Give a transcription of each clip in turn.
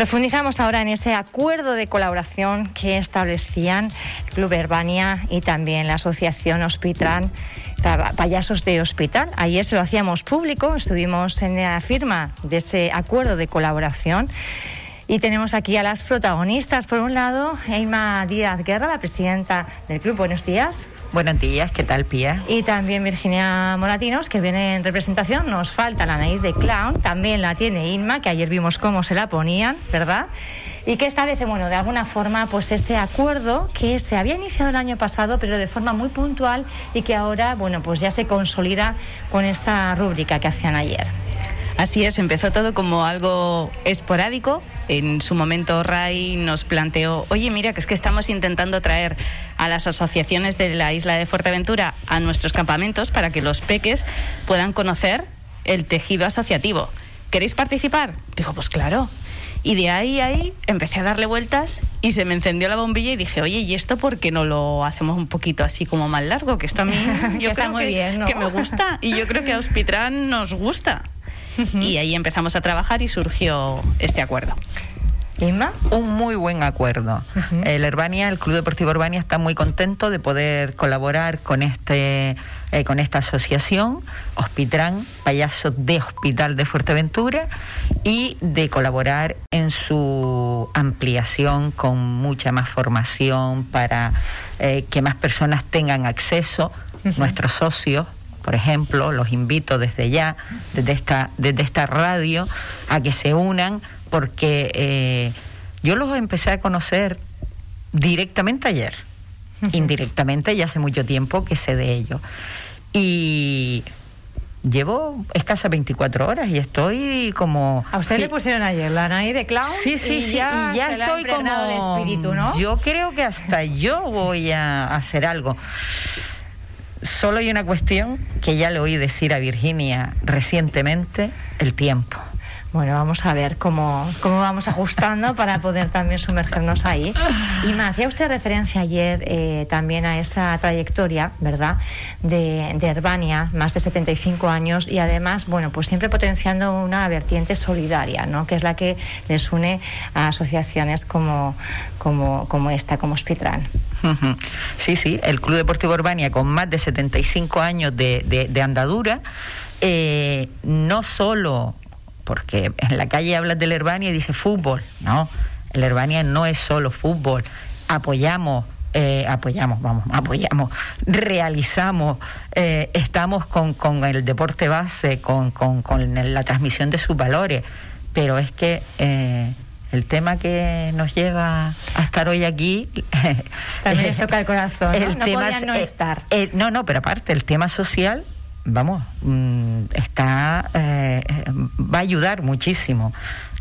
Profundizamos ahora en ese acuerdo de colaboración que establecían Club Herbania y también la Asociación Hospitran payasos de hospital. Ayer se lo hacíamos público, estuvimos en la firma de ese acuerdo de colaboración. Y tenemos aquí a las protagonistas. Por un lado, Eima Díaz Guerra, la presidenta del club. Buenos días. Buenos días, ¿qué tal, Pía? Y también Virginia Moratinos, que viene en representación. Nos falta la nariz de clown. También la tiene Inma, que ayer vimos cómo se la ponían, ¿verdad? y que establece, bueno, de alguna forma, pues ese acuerdo que se había iniciado el año pasado, pero de forma muy puntual y que ahora, bueno, pues ya se consolida con esta rúbrica que hacían ayer. Así es, empezó todo como algo esporádico. En su momento Ray nos planteó, oye, mira, que es que estamos intentando traer a las asociaciones de la isla de Fuerteventura a nuestros campamentos para que los peques puedan conocer el tejido asociativo. ¿Queréis participar? Dijo, pues claro. Y de ahí a ahí empecé a darle vueltas y se me encendió la bombilla y dije, oye, ¿y esto por qué no lo hacemos un poquito así como más largo? Que esto a mí yo creo muy bien, que me gusta y yo creo que a Hospitran nos gusta. Y ahí empezamos a trabajar y surgió este acuerdo. ¿Inma? Un muy buen acuerdo. El Herbania, el Club Deportivo Herbania está muy contento de poder colaborar con este eh, con esta asociación, Hospitran, payaso de Hospital de Fuerteventura, y de colaborar en su ampliación con mucha más formación para eh, que más personas tengan acceso, nuestros socios por ejemplo, los invito desde ya, desde esta, desde esta radio, a que se unan, porque eh, yo los empecé a conocer directamente ayer, indirectamente ya hace mucho tiempo que sé de ellos. Y llevo escasa 24 horas y estoy como... A usted le pusieron ayer la nariz de clown sí, sí, y sí, ya, ya estoy como... el espíritu, ¿no? Yo creo que hasta yo voy a hacer algo. Solo hay una cuestión que ya le oí decir a Virginia recientemente, el tiempo. Bueno, vamos a ver cómo, cómo vamos ajustando para poder también sumergernos ahí. Y me hacía usted referencia ayer eh, también a esa trayectoria, ¿verdad?, de, de Herbania, más de 75 años, y además, bueno, pues siempre potenciando una vertiente solidaria, ¿no?, que es la que les une a asociaciones como, como, como esta, como Spitran. Sí, sí, el Club Deportivo Herbania, con más de 75 años de, de, andadura, eh, no solo porque en la calle hablas del Herbania y dice fútbol, no, el Herbania no es solo fútbol, apoyamos eh, apoyamos, vamos, apoyamos, realizamos, eh, estamos con, con, el deporte base, con, con, con, la transmisión de sus valores, pero es que eh, el tema que nos lleva a estar hoy aquí también les toca el corazón, ¿no? El no tema no estar. no, no, pero aparte el tema social vamos, mm, está, eh, va a ayudar muchísimo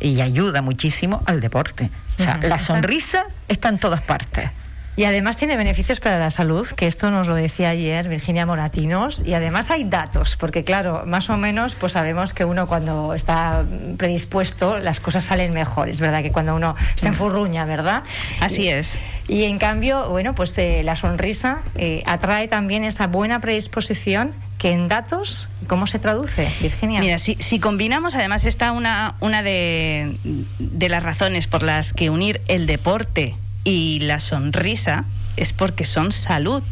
y ayuda muchísimo al deporte. O sea, la sonrisa está en todas partes. Y además tiene beneficios para la salud, que esto nos lo decía ayer Virginia Moratinos, y además hay datos, porque claro, más o menos pues sabemos que uno cuando está predispuesto las cosas salen mejor, es verdad que cuando uno se enfurruña, ¿verdad? Así es. Y en cambio, bueno, pues eh, la sonrisa eh, atrae también esa buena predisposición que en datos, ¿cómo se traduce, Virginia? Mira, si, si combinamos, además está una, una de, de las razones por las que unir el deporte y la sonrisa es porque son salud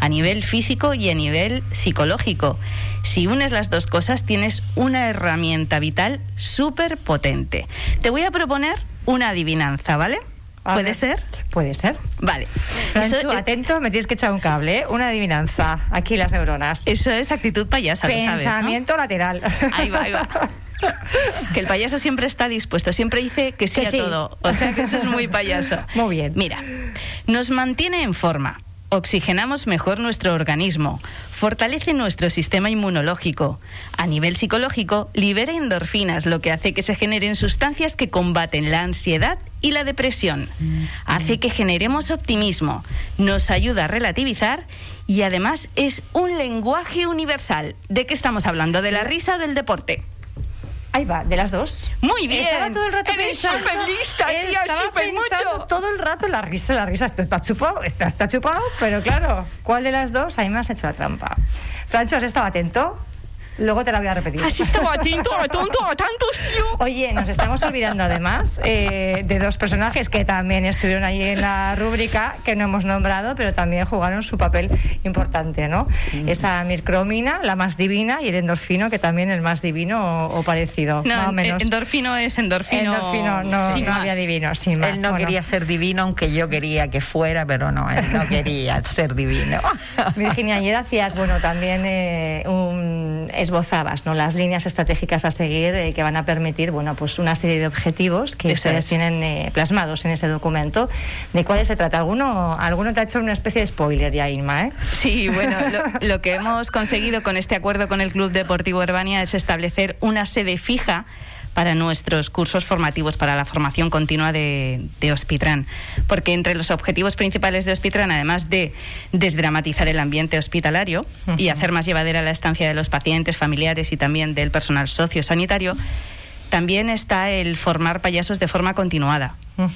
a nivel físico y a nivel psicológico. Si unes las dos cosas, tienes una herramienta vital súper potente. Te voy a proponer una adivinanza, ¿vale? ¿Puede ser? Puede ser. Vale. Francho, atento, me tienes que echar un cable, ¿eh? Una adivinanza. Aquí las neuronas. Eso es actitud payasa, Pensamiento lateral. Ahí va, ahí va. que el payaso siempre está dispuesto, siempre dice que sí a todo. O sea que eso es muy payaso. Muy bien. Mira, nos mantiene en forma, Oxigenamos mejor nuestro organismo, fortalece nuestro sistema inmunológico. A nivel psicológico, libera endorfinas, lo que hace que se generen sustancias que combaten la ansiedad y la depresión. Hace que generemos optimismo, nos ayuda a relativizar y además es un lenguaje universal. ¿De qué estamos hablando? ¿De la risa o del deporte? Ahí va, de las dos. Muy bien. Estaba todo el rato Eres pensando. lista, tía, Estaba pensando mucho. todo el rato la risa, la risa. Esto está chupado, esto está chupado, pero claro, ¿cuál de las dos? Ahí me has hecho la trampa. Francho, ¿has estado atento? Luego te la voy a repetir. Así estaba atento, tonto, a tantos, tío. Oye, nos estamos olvidando además eh, de dos personajes que también estuvieron ahí en la rúbrica, que no hemos nombrado, pero también jugaron su papel importante, ¿no? Esa mircromina, la más divina, y el endorfino, que también el más divino o, parecido. No, más o menos. endorfino es endorfino. Endorfino no, sin no más. había divino, sin más. Él no Bueno. quería ser divino, aunque yo quería que fuera, pero no, él no quería ser divino. Virginia, ayer hacías, bueno, también eh, un- esbozabas, ¿no? Las líneas estratégicas a seguir eh, que van a permitir, bueno, pues una serie de objetivos que Eso ustedes es. tienen eh, plasmados en ese documento. ¿De cuáles se trata? ¿Alguno, alguno te ha hecho una especie de spoiler ya, Inma, eh? Sí, bueno, lo, lo que hemos conseguido con este acuerdo con el Club Deportivo Urbania es establecer una sede fija para nuestros cursos formativos, para la formación continua de, de Hospitran. Porque entre los objetivos principales de Hospitran, además de desdramatizar el ambiente hospitalario y hacer más llevadera la estancia de los pacientes, familiares y también del personal sociosanitario, también está el formar payasos de forma continuada.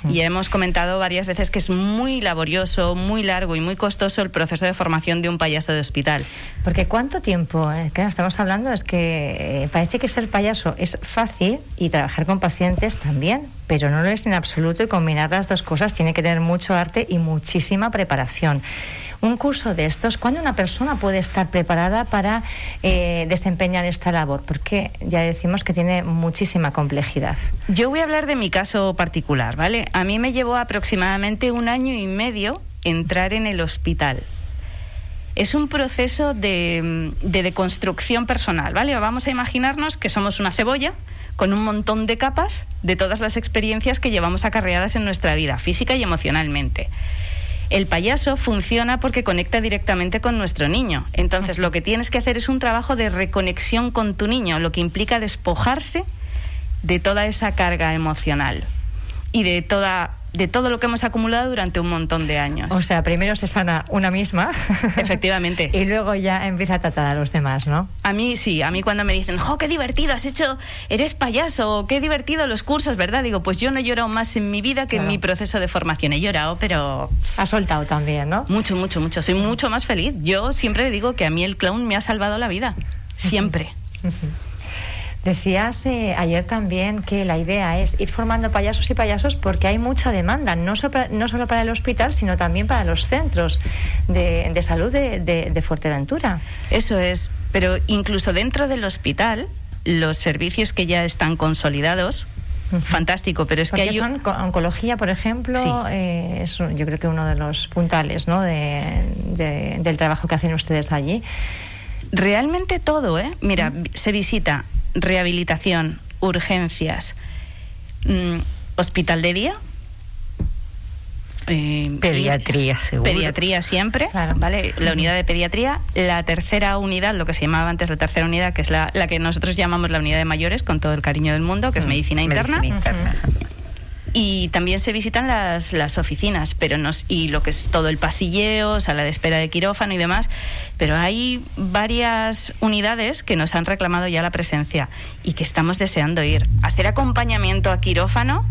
Y hemos comentado varias veces que es muy laborioso, muy largo y muy costoso el proceso de formación de un payaso de hospital. Porque cuánto tiempo, eh, claro, estamos hablando, es que eh, parece que ser payaso es fácil y trabajar con pacientes también, pero no lo es en absoluto y combinar las dos cosas tiene que tener mucho arte y muchísima preparación. Un curso de estos, ¿cuándo una persona puede estar preparada para eh, desempeñar esta labor? Porque ya decimos que tiene muchísima complejidad. Yo voy a hablar de mi caso particular, ¿vale? A mí me llevó aproximadamente un año y medio entrar en el hospital. Es un proceso de, de deconstrucción personal, ¿vale? Vamos a imaginarnos que somos una cebolla con un montón de capas de todas las experiencias que llevamos acarreadas en nuestra vida, física y emocionalmente. El payaso funciona porque conecta directamente con nuestro niño. Entonces, lo que tienes que hacer es un trabajo de reconexión con tu niño, lo que implica despojarse de toda esa carga emocional y de toda de todo lo que hemos acumulado durante un montón de años. O sea, primero se sana una misma. Efectivamente. y luego ya empieza a tratar a los demás, ¿no? A mí sí, a mí cuando me dicen, ¡jo, qué divertido! Has hecho, eres payaso, qué divertido los cursos, ¿verdad? Digo, pues yo no he llorado más en mi vida que Claro. en mi proceso de formación. He llorado, pero Ha soltado también, ¿no? mucho, mucho, mucho. Soy mucho más feliz. Yo siempre digo que a mí el clown me ha salvado la vida. Siempre. Decías eh, ayer también que la idea es ir formando payasos y payasos porque hay mucha demanda, no, so- no solo para el hospital, sino también para los centros de, de salud de, de- de Fuerteventura. Eso es. Pero incluso dentro del hospital, los servicios que ya están consolidados, fantástico, pero es Porque que hay... son oncología, por ejemplo, Sí. eh, es yo creo que uno de los puntales ¿no? de- de- del trabajo que hacen ustedes allí. Realmente todo, ¿eh? Mira, se visita rehabilitación, urgencias, mm, hospital de día. eh, Pediatría, seguro. Pediatría siempre, Claro. ¿vale? La unidad de pediatría, la tercera unidad, lo que se llamaba antes la tercera unidad, que es la, la que nosotros llamamos la unidad de mayores, con todo el cariño del mundo, que es Mm, medicina interna. medicina interna. Y también se visitan las, las oficinas, pero nos, y lo que es todo el pasilleo, sala de espera de quirófano y demás. Pero hay varias unidades que nos han reclamado ya la presencia y que estamos deseando ir. Hacer acompañamiento a quirófano,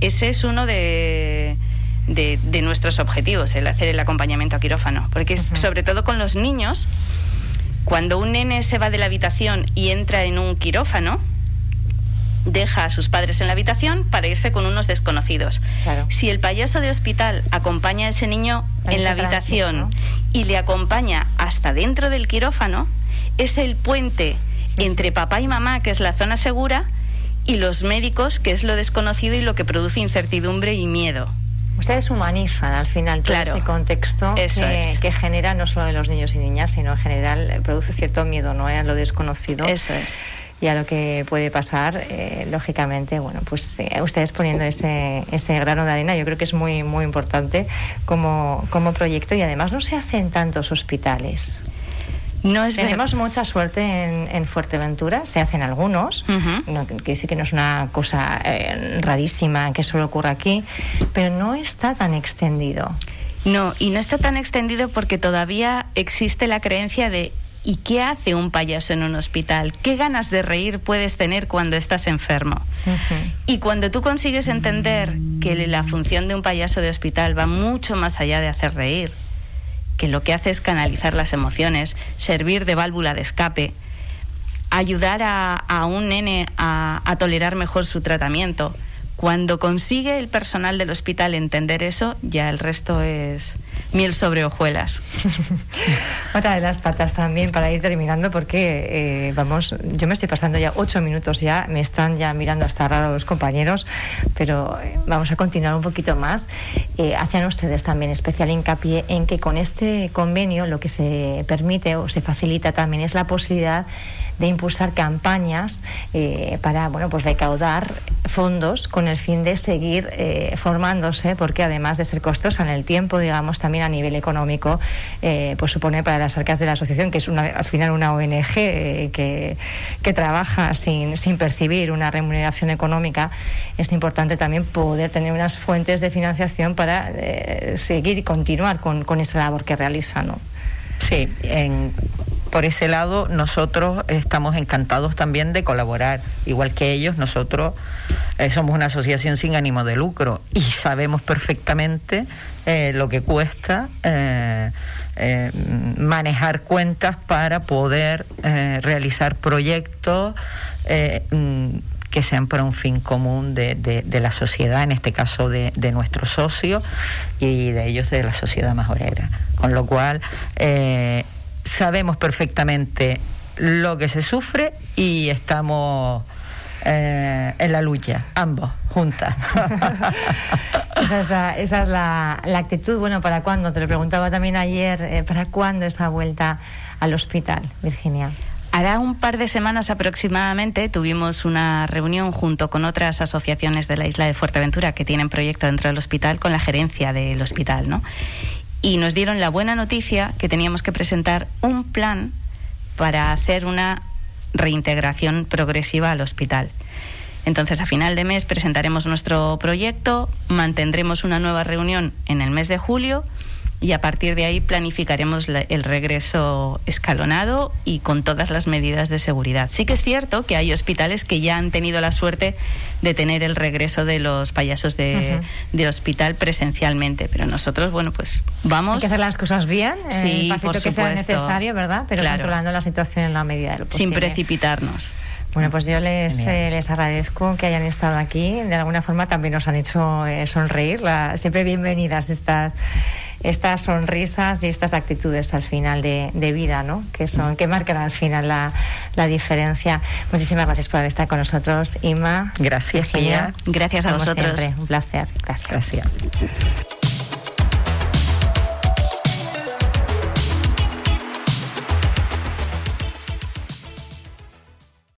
ese es uno de, de, de nuestros objetivos, el hacer el acompañamiento a quirófano. Porque es, sobre todo con los niños, cuando un nene se va de la habitación y entra en un quirófano, deja a sus padres en la habitación para irse con unos desconocidos. Claro. Si el payaso de hospital acompaña a ese niño en la habitación y le acompaña hasta dentro del quirófano, es el puente entre papá y mamá, que es la zona segura, y los médicos, que es lo desconocido y lo que produce incertidumbre y miedo. Ustedes humanizan al final todo Claro. ese contexto que, es. que genera no solo de los niños y niñas, sino en general eh, produce cierto miedo ¿no? a lo desconocido. Eso es. Y a lo que puede pasar, eh, lógicamente, bueno, pues eh, ustedes poniendo ese, ese grano de arena, yo creo que es muy, muy importante como, como proyecto y además no se hace en tantos hospitales. No es Tenemos mucha suerte en, en Fuerteventura, se hacen algunos, no, que sí que no es una cosa eh, rarísima que solo ocurra aquí, pero no está tan extendido. No, y no está tan extendido porque todavía existe la creencia de ¿y qué hace un payaso en un hospital? ¿Qué ganas de reír puedes tener cuando estás enfermo? Y cuando tú consigues entender que la función de un payaso de hospital va mucho más allá de hacer reír, que lo que hace es canalizar las emociones, servir de válvula de escape, ayudar a, un nene a tolerar mejor su tratamiento. Cuando consigue el personal del hospital entender eso, ya el resto es miel sobre hojuelas. Otra de las patas también para ir terminando, porque eh, vamos, yo me estoy pasando ya ocho minutos ya, me están ya mirando hasta raro los compañeros, pero eh, vamos a continuar un poquito más. Eh, hacen ustedes también especial hincapié en que con este convenio lo que se permite o se facilita también es la posibilidad de impulsar campañas eh, para bueno pues recaudar fondos con el fin de seguir eh, formándose porque además de ser costosa en el tiempo digamos también a nivel económico eh, pues supone para las arcas de la asociación que es una, al final una ONG que, que, trabaja sin, sin percibir una remuneración económica es importante también poder tener unas fuentes de financiación para seguir y continuar con, con esa labor que realiza ¿no? Sí, en, por ese lado nosotros estamos encantados también de colaborar. Igual que ellos, nosotros eh, somos una asociación sin ánimo de lucro y sabemos perfectamente eh, lo que cuesta eh, manejar cuentas para poder realizar proyectos mm, que sean para un fin común de, la sociedad, en este caso de, de nuestros socios y de ellos de la sociedad majorera. Con lo cual, sabemos perfectamente lo que se sufre y estamos eh, en la lucha, ambos, juntas. esa es, la, actitud. Bueno, ¿para cuándo? Te lo preguntaba también ayer, eh, ¿para cuándo esa vuelta al hospital, Virginia? Hará un par de semanas aproximadamente tuvimos una reunión junto con otras asociaciones de la isla de Fuerteventura que tienen proyecto dentro del hospital con la gerencia del hospital, ¿no? Y nos dieron la buena noticia que teníamos que presentar un plan para hacer una reintegración progresiva al hospital. Entonces, a final de mes presentaremos nuestro proyecto, mantendremos una nueva reunión en el mes de julio y a partir de ahí planificaremos el regreso escalonado y con todas las medidas de seguridad. Sí que es cierto que hay hospitales que ya han tenido la suerte de tener el regreso de los payasos de, hospital presencialmente, pero nosotros, bueno, pues vamos. Hay que hacer las cosas bien, sí, el por que sea necesario, ¿verdad? Pero controlando la situación en la medida de lo posible. Sin precipitarnos. Bueno, pues yo les, eh, les agradezco que hayan estado aquí. De alguna forma también nos han hecho eh, sonreír. siempre bienvenidas estas estas sonrisas y estas actitudes al final de, vida, ¿no? Que son, que marcan al final la, la diferencia. Muchísimas gracias por estar con nosotros, Ima. Gracias, Gracias a vosotros. un placer. Gracias. Gracias.